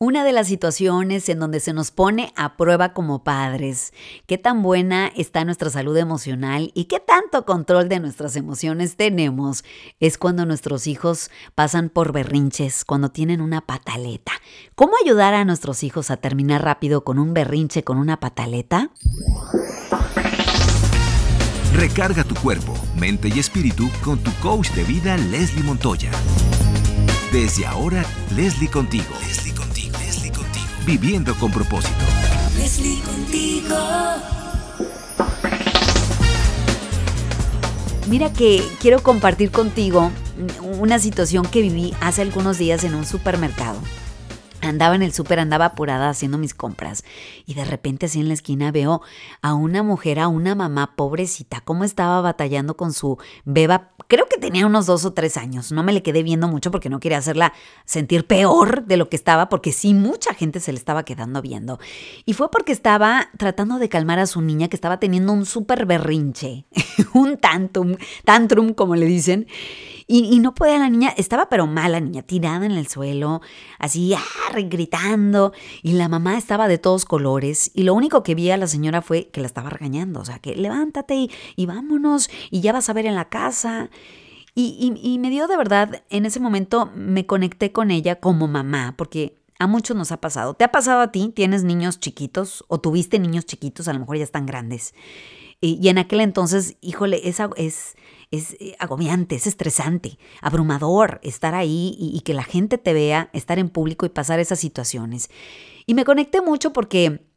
Una de las situaciones en donde se nos pone a prueba como padres, qué tan buena está nuestra salud emocional y qué tanto control de nuestras emociones tenemos, es cuando nuestros hijos pasan por berrinches, cuando tienen una pataleta. ¿Cómo ayudar a nuestros hijos a terminar rápido con un berrinche, con una pataleta? Recarga tu cuerpo, mente y espíritu con tu coach de vida, Leslie Montoya. Desde ahora, Leslie contigo. Leslie. Viviendo con propósito. Leslie contigo. Mira que quiero compartir contigo una situación que viví hace algunos días en un supermercado. Andaba en el súper, andaba apurada haciendo mis compras y de repente así en la esquina veo a una mujer, a una mamá pobrecita, cómo estaba batallando con su beba. Creo que tenía unos dos o tres años. No me le quedé viendo mucho porque no quería hacerla sentir peor de lo que estaba, porque sí, mucha gente se le estaba quedando viendo. Y fue porque estaba tratando de calmar a su niña que estaba teniendo un súper berrinche, un tantrum, tantrum como le dicen. Y, no podía la niña, estaba pero mal la niña, tirada en el suelo, así ah, gritando. Y la mamá estaba de todos colores. Y lo único que vi a la señora fue que la estaba regañando. O sea, que levántate y, vámonos y ya vas a ver en la casa. Y, y me dio de verdad, en ese momento me conecté con ella como mamá, porque a muchos nos ha pasado. ¿Te ha pasado a ti? ¿Tienes niños chiquitos o tuviste niños chiquitos? A lo mejor ya están grandes. Y, y en aquel entonces, híjole, esa es, es eh, agobiante, es estresante, abrumador estar ahí y, que la gente te vea, estar en público y pasar esas situaciones. Y me conecté mucho porque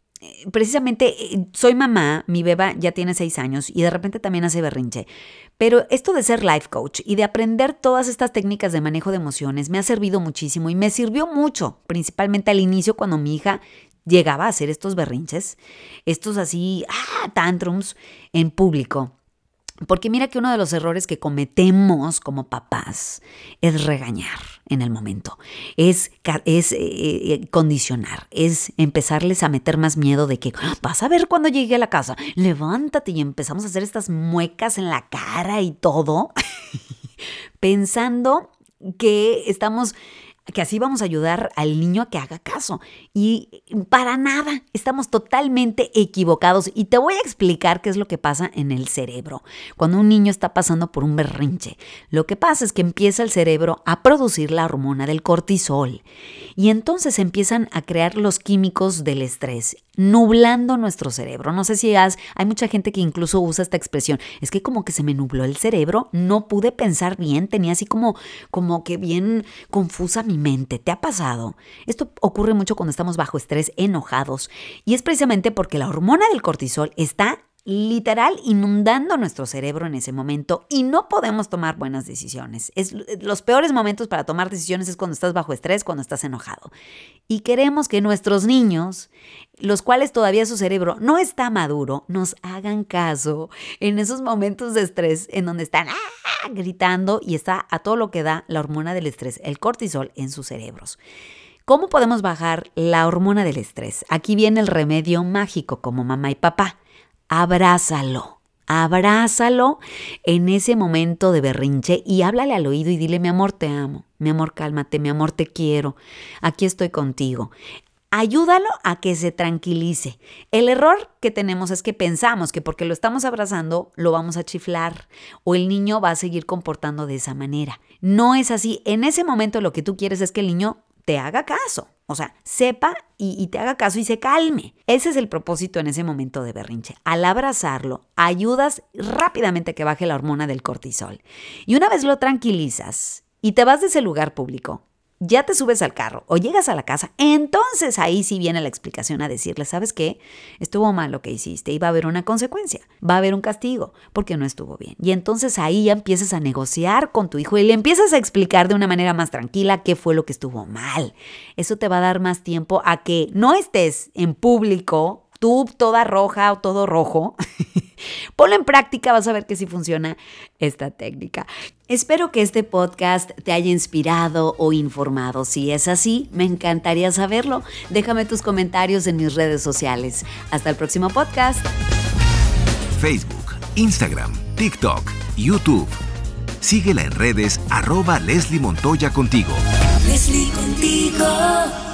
precisamente eh, soy mamá, mi beba ya tiene seis años y de repente también hace berrinche. Pero esto de ser life coach y de aprender todas estas técnicas de manejo de emociones me ha servido muchísimo y me sirvió mucho, principalmente al inicio cuando mi hija llegaba a hacer estos berrinches, estos así, ah, tantrums en público. Porque mira que uno de los errores que cometemos como papás es regañar en el momento, es, es eh, eh, condicionar, es empezarles a meter más miedo de que ah, vas a ver cuando llegue a la casa, levántate y empezamos a hacer estas muecas en la cara y todo, pensando que estamos que así vamos a ayudar al niño a que haga caso. Y para nada, estamos totalmente equivocados. Y te voy a explicar qué es lo que pasa en el cerebro cuando un niño está pasando por un berrinche. Lo que pasa es que empieza el cerebro a producir la hormona del cortisol. Y entonces empiezan a crear los químicos del estrés nublando nuestro cerebro. No sé si has, hay mucha gente que incluso usa esta expresión. Es que como que se me nubló el cerebro, no pude pensar bien, tenía así como, como que bien confusa mi mente. ¿Te ha pasado? Esto ocurre mucho cuando estamos bajo estrés, enojados. Y es precisamente porque la hormona del cortisol está literal inundando nuestro cerebro en ese momento y no podemos tomar buenas decisiones. Es, los peores momentos para tomar decisiones es cuando estás bajo estrés, cuando estás enojado. Y queremos que nuestros niños, los cuales todavía su cerebro no está maduro, nos hagan caso en esos momentos de estrés en donde están ¡ah! gritando y está a todo lo que da la hormona del estrés, el cortisol en sus cerebros. ¿Cómo podemos bajar la hormona del estrés? Aquí viene el remedio mágico como mamá y papá abrázalo. Abrázalo en ese momento de berrinche y háblale al oído y dile, mi amor, te amo, mi amor, cálmate, mi amor, te quiero, aquí estoy contigo. Ayúdalo a que se tranquilice. El error que tenemos es que pensamos que porque lo estamos abrazando lo vamos a chiflar o el niño va a seguir comportando de esa manera. No es así. En ese momento lo que tú quieres es que el niño te haga caso. O sea, sepa y, te haga caso y se calme. Ese es el propósito en ese momento de berrinche. Al abrazarlo, ayudas rápidamente a que baje la hormona del cortisol. Y una vez lo tranquilizas y te vas de ese lugar público, ya te subes al carro o llegas a la casa, entonces ahí sí viene la explicación a decirle, ¿sabes qué? Estuvo mal lo que hiciste y va a haber una consecuencia, va a haber un castigo porque no estuvo bien. Y entonces ahí ya empiezas a negociar con tu hijo y le empiezas a explicar de una manera más tranquila qué fue lo que estuvo mal. Eso te va a dar más tiempo a que no estés en público tú toda roja o todo rojo, ponlo en práctica, vas a ver que sí funciona esta técnica. Espero que este podcast te haya inspirado o informado. Si es así, me encantaría saberlo. Déjame tus comentarios en mis redes sociales. Hasta el próximo podcast. Facebook, Instagram, TikTok, YouTube. Síguela en redes arroba Leslie Montoya contigo. Leslie contigo.